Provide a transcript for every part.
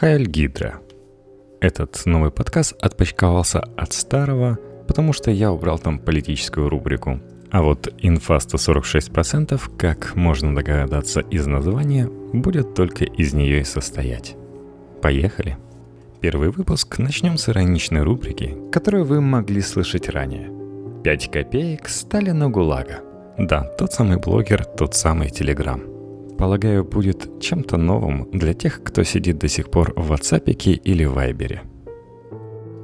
Хайль Гидра. Этот новый подкаст отпочковался от старого, потому что я убрал там политическую рубрику. А вот инфа 146%, как можно догадаться из названия, будет только из нее и состоять. Поехали! Первый выпуск начнем с ироничной рубрики, которую вы могли слышать ранее. 5 копеек Сталина ГУЛАГа. Да, тот самый блогер, тот самый Телеграм – полагаю, будет чем-то новым для тех, кто сидит до сих пор в WhatsApp или Вайбере.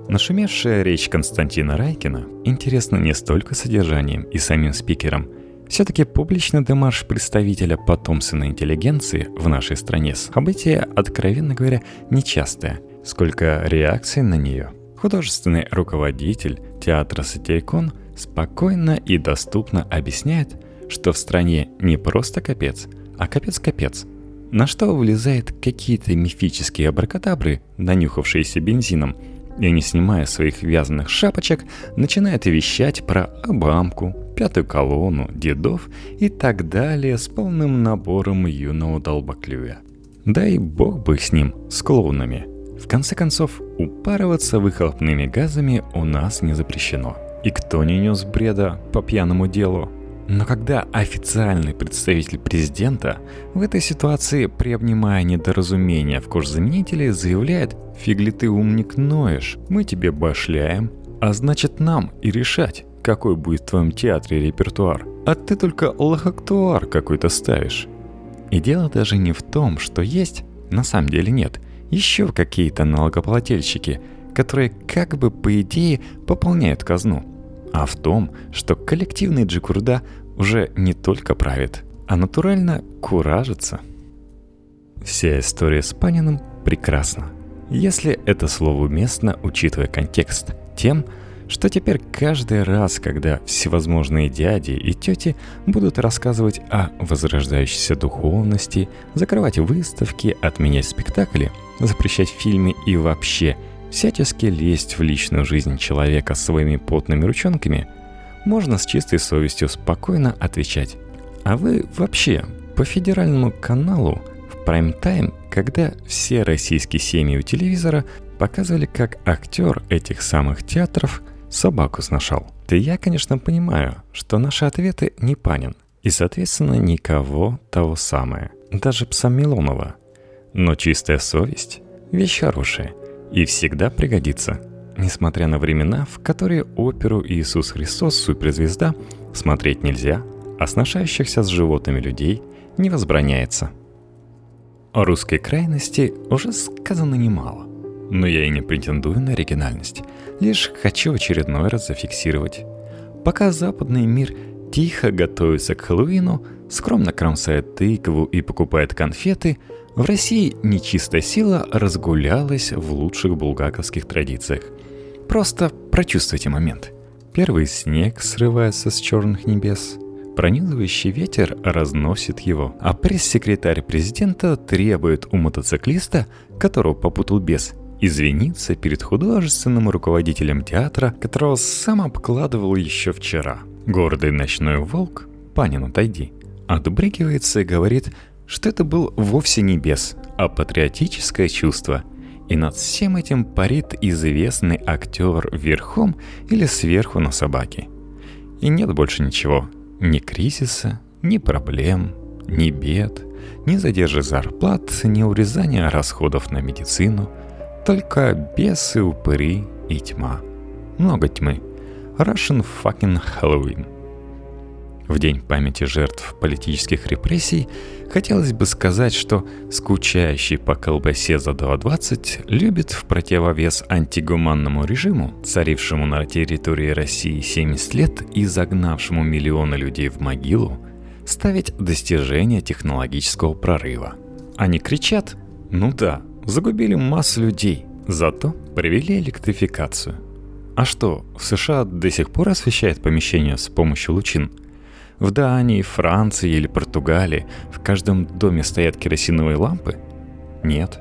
Нашумевшая речь Константина Райкина интересна не столько содержанием и самим спикером. Все-таки публичный демарш представителя потомственной интеллигенции в нашей стране событие, откровенно говоря, нечастое, сколько реакций на нее. Художественный руководитель театра «Сатирикон» спокойно и доступно объясняет, что в стране не просто капец – а капец-капец. На что вылезают какие-то мифические абракадабры, нанюхавшиеся бензином, и, не снимая своих вязаных шапочек, начинает вещать про Обамку, пятую колонну, дедов и так далее с полным набором юного долбоклюя. Да и бог бы с ним, с клоунами. В конце концов, упарываться выхлопными газами у нас не запрещено. И кто не нес бреда по пьяному делу, но когда официальный представитель президента в этой ситуации, приобнимая недоразумение в кожзаменителе, заявляет «Фиг ли ты умник ноешь, мы тебе башляем, а значит нам и решать, какой будет в твоем театре репертуар, а ты только лохактуар какой-то ставишь». И дело даже не в том, что есть, на самом деле нет, еще какие-то налогоплательщики, которые как бы по идее пополняют казну – а в том, что коллективный Джикурда уже не только правит, а натурально куражится. Вся история с Паниным прекрасна, если это слово уместно, учитывая контекст, тем, что теперь каждый раз, когда всевозможные дяди и тети будут рассказывать о возрождающейся духовности, закрывать выставки, отменять спектакли, запрещать фильмы и вообще – всячески лезть в личную жизнь человека своими потными ручонками, можно с чистой совестью спокойно отвечать. А вы вообще по федеральному каналу в прайм-тайм, когда все российские семьи у телевизора показывали, как актер этих самых театров собаку сношал. Да я, конечно, понимаю, что наши ответы не Панин, и, соответственно, никого того самое, даже пса Милонова. Но чистая совесть – вещь хорошая – и всегда пригодится, несмотря на времена, в которые оперу «Иисус Христос. Суперзвезда» смотреть нельзя, а сношающихся с животными людей не возбраняется. О русской крайности уже сказано немало, но я и не претендую на оригинальность, лишь хочу очередной раз зафиксировать. Пока западный мир тихо готовится к Хэллоуину, скромно кромсает тыкву и покупает конфеты – в России нечистая сила разгулялась в лучших булгаковских традициях. Просто прочувствуйте момент. Первый снег срывается с черных небес, пронизывающий ветер разносит его, а пресс-секретарь президента требует у мотоциклиста, которого попутал бес, извиниться перед художественным руководителем театра, которого сам обкладывал еще вчера. Гордый ночной волк, Панин, отойди, отбрыкивается и говорит – что это был вовсе не бес, а патриотическое чувство. И над всем этим парит известный актер верхом или сверху на собаке. И нет больше ничего. Ни кризиса, ни проблем, ни бед, ни задержи зарплат, ни урезания расходов на медицину. Только бесы, упыри и тьма. Много тьмы. Russian fucking Halloween. В день памяти жертв политических репрессий хотелось бы сказать, что скучающий по колбасе за 2.20 любит в противовес антигуманному режиму, царившему на территории России 70 лет и загнавшему миллионы людей в могилу, ставить достижения технологического прорыва. Они кричат «Ну да, загубили массу людей, зато привели электрификацию». А что, в США до сих пор освещает помещение с помощью лучин – в Дании, Франции или Португалии в каждом доме стоят керосиновые лампы? Нет.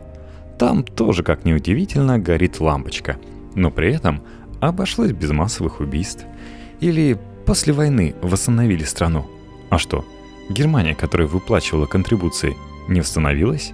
Там тоже, как ни удивительно, горит лампочка. Но при этом обошлось без массовых убийств. Или после войны восстановили страну. А что, Германия, которая выплачивала контрибуции, не восстановилась?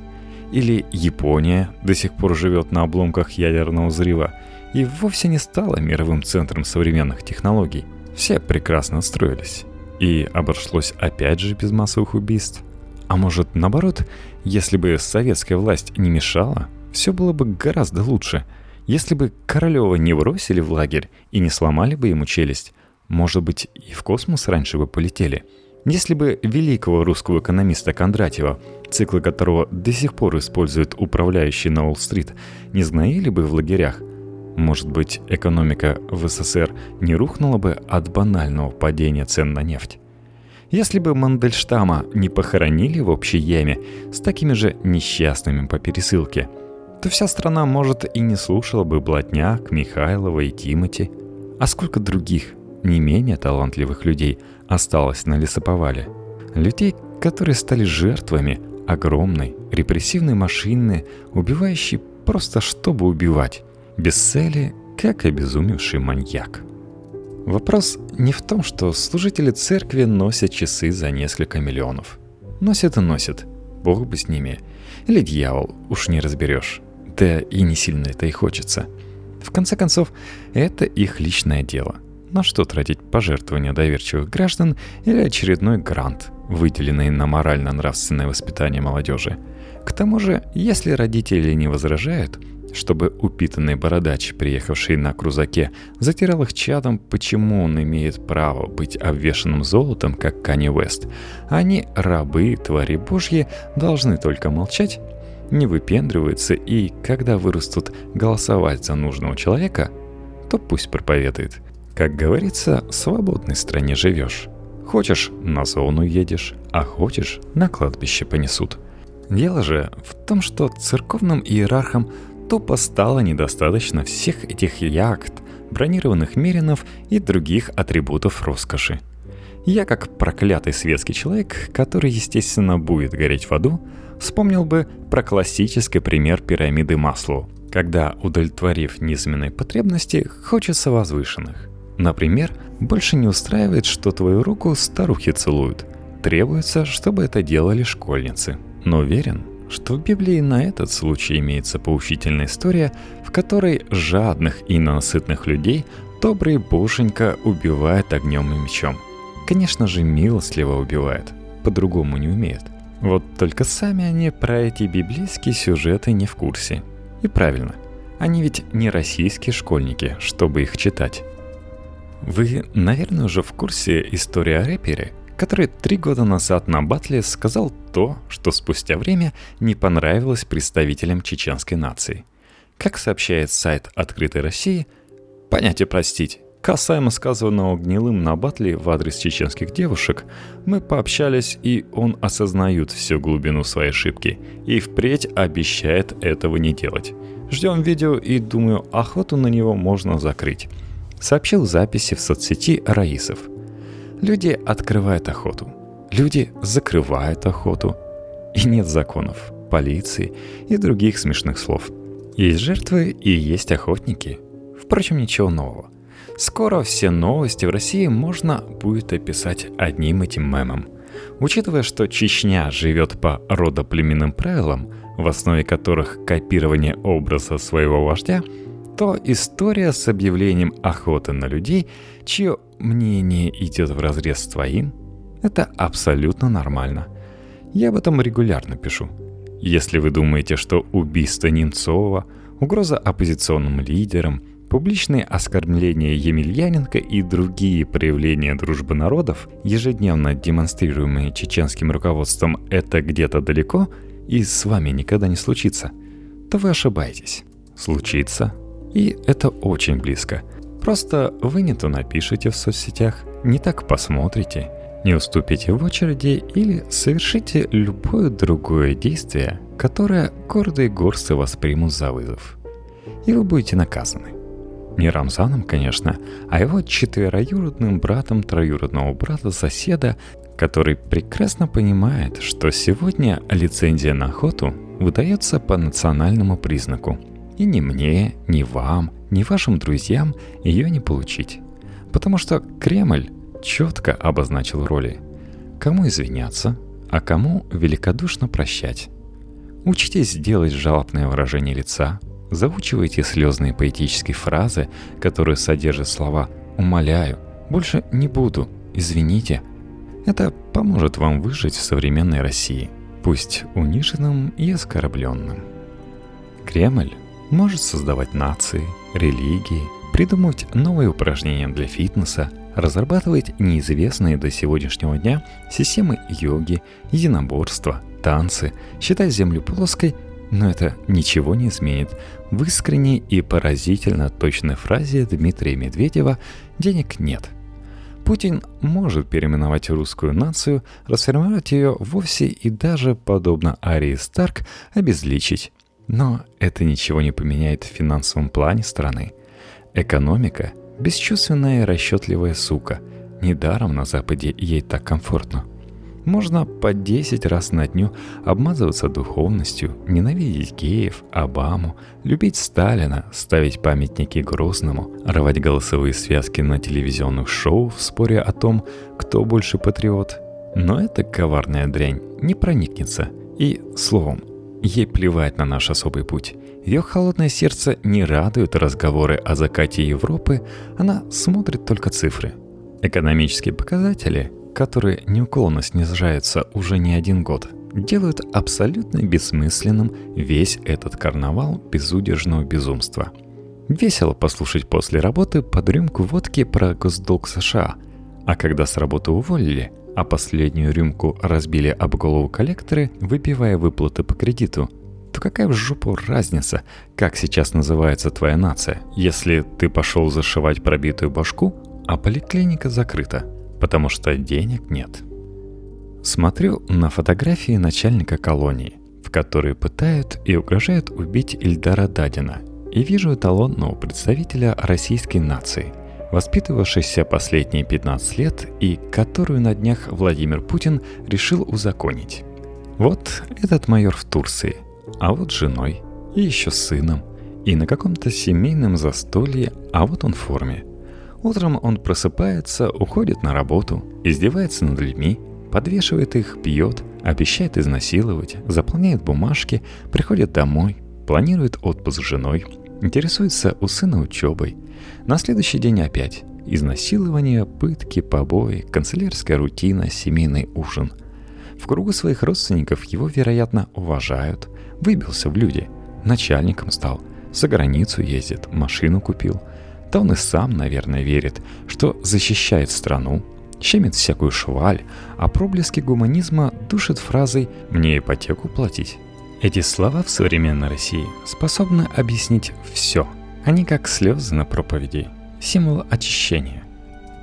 Или Япония до сих пор живет на обломках ядерного взрыва и вовсе не стала мировым центром современных технологий. Все прекрасно строились. И обошлось опять же без массовых убийств. А может, наоборот, если бы советская власть не мешала, все было бы гораздо лучше. Если бы Королева не бросили в лагерь и не сломали бы ему челюсть, может быть, и в космос раньше бы полетели. Если бы великого русского экономиста Кондратьева, циклы которого до сих пор используют управляющие на Уолл-стрит, не сгноили бы в лагерях, может быть, экономика в СССР не рухнула бы от банального падения цен на нефть? Если бы Мандельштама не похоронили в общей яме с такими же несчастными по пересылке, то вся страна, может, и не слушала бы Блатняк, Михайлова и Тимати. А сколько других, не менее талантливых людей осталось на лесоповале? Людей, которые стали жертвами огромной репрессивной машины, убивающей просто чтобы убивать, без цели, как обезумевший маньяк. Вопрос не в том, что служители церкви носят часы за несколько миллионов. Носят и носят. Бог бы с ними. Или дьявол, уж не разберешь. Да и не сильно это и хочется. В конце концов, это их личное дело. На что тратить пожертвования доверчивых граждан или очередной грант, выделенный на морально-нравственное воспитание молодежи? К тому же, если родители не возражают, чтобы упитанный бородач, приехавший на крузаке, затирал их чадом, почему он имеет право быть обвешанным золотом, как Канни Уэст. Они, рабы, твари божьи, должны только молчать, не выпендриваются и, когда вырастут голосовать за нужного человека, то пусть проповедует. Как говорится, в свободной стране живешь. Хочешь – на зону едешь, а хочешь – на кладбище понесут. Дело же в том, что церковным иерархам тупо стало недостаточно всех этих яхт, бронированных меринов и других атрибутов роскоши. Я, как проклятый светский человек, который, естественно, будет гореть в аду, вспомнил бы про классический пример пирамиды Маслоу, когда, удовлетворив низменные потребности, хочется возвышенных. Например, больше не устраивает, что твою руку старухи целуют. Требуется, чтобы это делали школьницы. Но уверен, что в Библии на этот случай имеется поучительная история, в которой жадных и ненасытных людей добрый боженька убивает огнем и мечом. Конечно же, милостливо убивает, по-другому не умеет. Вот только сами они про эти библейские сюжеты не в курсе. И правильно, они ведь не российские школьники, чтобы их читать. Вы, наверное, уже в курсе истории о рэпере, который три года назад на батле сказал то, что спустя время не понравилось представителям чеченской нации. Как сообщает сайт «Открытой России», понятие «простить» Касаемо сказанного гнилым на батле в адрес чеченских девушек, мы пообщались, и он осознает всю глубину своей ошибки и впредь обещает этого не делать. Ждем видео и думаю, охоту на него можно закрыть. Сообщил записи в соцсети Раисов – Люди открывают охоту. Люди закрывают охоту. И нет законов, полиции и других смешных слов. Есть жертвы и есть охотники. Впрочем, ничего нового. Скоро все новости в России можно будет описать одним этим мемом. Учитывая, что Чечня живет по родоплеменным правилам, в основе которых копирование образа своего вождя, то история с объявлением охоты на людей, чье мнение идет в разрез с твоим, это абсолютно нормально. Я об этом регулярно пишу. Если вы думаете, что убийство Немцова, угроза оппозиционным лидерам, публичные оскорбления Емельяненко и другие проявления дружбы народов, ежедневно демонстрируемые чеченским руководством, это где-то далеко и с вами никогда не случится, то вы ошибаетесь. Случится и это очень близко. Просто вы не то напишите в соцсетях, не так посмотрите, не уступите в очереди или совершите любое другое действие, которое гордые горсты воспримут за вызов. И вы будете наказаны. Не Рамзаном, конечно, а его четвероюродным братом троюродного брата соседа, который прекрасно понимает, что сегодня лицензия на охоту выдается по национальному признаку – и ни мне, ни вам, ни вашим друзьям ее не получить. Потому что Кремль четко обозначил роли. Кому извиняться, а кому великодушно прощать. Учитесь делать жалобное выражение лица, заучивайте слезные поэтические фразы, которые содержат слова «умоляю», «больше не буду», «извините». Это поможет вам выжить в современной России, пусть униженным и оскорбленным. Кремль может создавать нации, религии, придумывать новые упражнения для фитнеса, разрабатывать неизвестные до сегодняшнего дня системы йоги, единоборства, танцы, считать Землю плоской, но это ничего не изменит в искренней и поразительно точной фразе Дмитрия Медведева «денег нет». Путин может переименовать русскую нацию, расформировать ее вовсе и даже, подобно Арии Старк, обезличить. Но это ничего не поменяет в финансовом плане страны. Экономика – бесчувственная и расчетливая сука. Недаром на Западе ей так комфортно – можно по 10 раз на дню обмазываться духовностью, ненавидеть геев, Обаму, любить Сталина, ставить памятники Грозному, рвать голосовые связки на телевизионных шоу в споре о том, кто больше патриот. Но эта коварная дрянь не проникнется. И, словом, ей плевать на наш особый путь. Ее холодное сердце не радует разговоры о закате Европы, она смотрит только цифры. Экономические показатели которые неуклонно снижаются уже не один год, делают абсолютно бессмысленным весь этот карнавал безудержного безумства. Весело послушать после работы под рюмку водки про госдолг США, а когда с работы уволили, а последнюю рюмку разбили об голову коллекторы, выпивая выплаты по кредиту, то какая в жопу разница, как сейчас называется твоя нация, если ты пошел зашивать пробитую башку, а поликлиника закрыта – потому что денег нет. Смотрю на фотографии начальника колонии, в которой пытают и угрожают убить Ильдара Дадина, и вижу эталонного представителя российской нации, воспитывавшийся последние 15 лет и которую на днях Владимир Путин решил узаконить. Вот этот майор в Турции, а вот женой, и еще сыном, и на каком-то семейном застолье, а вот он в форме – Утром он просыпается, уходит на работу, издевается над людьми, подвешивает их, пьет, обещает изнасиловать, заполняет бумажки, приходит домой, планирует отпуск с женой, интересуется у сына учебой. На следующий день опять изнасилование, пытки, побои, канцелярская рутина, семейный ужин. В кругу своих родственников его, вероятно, уважают. Выбился в люди. Начальником стал. За границу ездит, машину купил – да он и сам, наверное, верит, что защищает страну, щемит всякую шваль, а проблески гуманизма душит фразой «мне ипотеку платить». Эти слова в современной России способны объяснить все. Они как слезы на проповеди, символ очищения.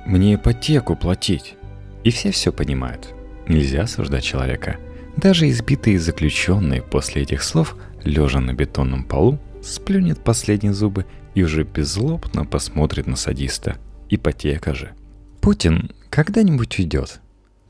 «Мне ипотеку платить». И все все понимают. Нельзя осуждать человека. Даже избитые заключенные после этих слов, лежа на бетонном полу, сплюнет последние зубы и уже беззлобно посмотрит на садиста. Ипотека же. Путин когда-нибудь уйдет.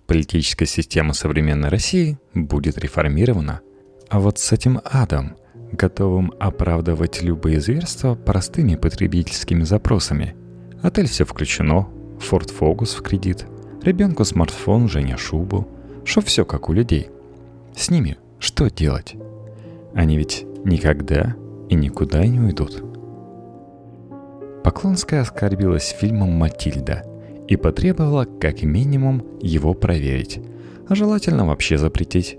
Политическая система современной России будет реформирована. А вот с этим адом, готовым оправдывать любые зверства простыми потребительскими запросами. Отель все включено, Ford Focus в кредит, ребенку смартфон, Женя шубу, что все как у людей. С ними что делать? Они ведь никогда и никуда не уйдут. Поклонская оскорбилась фильмом «Матильда» и потребовала как минимум его проверить, а желательно вообще запретить.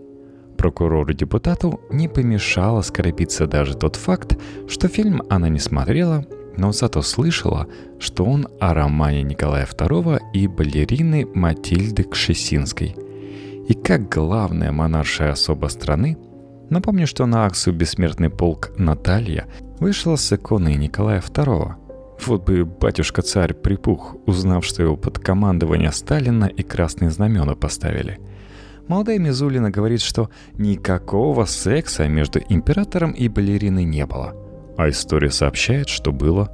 Прокурору-депутату не помешало скорбиться даже тот факт, что фильм она не смотрела, но зато слышала, что он о романе Николая II и балерины Матильды Кшесинской. И как главная монаршая особа страны, напомню, что на акцию «Бессмертный полк» Наталья вышла с иконой Николая II – вот бы батюшка-царь припух, узнав, что его под командование Сталина и красные знамена поставили. Молодая Мизулина говорит, что никакого секса между императором и балериной не было. А история сообщает, что было.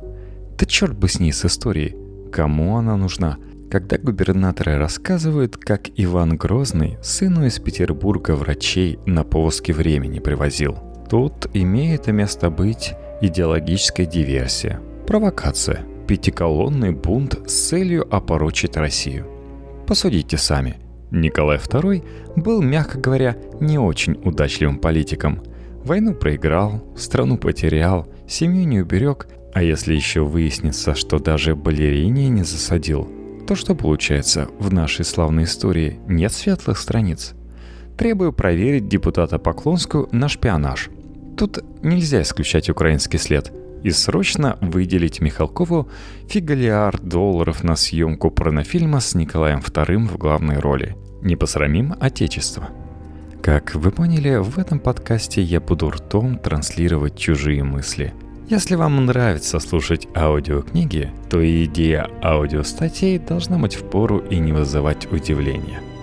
Да черт бы с ней с историей. Кому она нужна? Когда губернаторы рассказывают, как Иван Грозный сыну из Петербурга врачей на повозке времени привозил. Тут имеет место быть идеологическая диверсия – Провокация. Пятиколонный бунт с целью опорочить Россию. Посудите сами. Николай II был, мягко говоря, не очень удачливым политиком. Войну проиграл, страну потерял, семью не уберег, а если еще выяснится, что даже балерине не засадил, то что получается, в нашей славной истории нет светлых страниц? Требую проверить депутата Поклонскую на шпионаж. Тут нельзя исключать украинский след и срочно выделить Михалкову фигалиард долларов на съемку порнофильма с Николаем II в главной роли. Не посрамим Отечество. Как вы поняли, в этом подкасте я буду ртом транслировать чужие мысли. Если вам нравится слушать аудиокниги, то идея аудиостатей должна быть в пору и не вызывать удивления –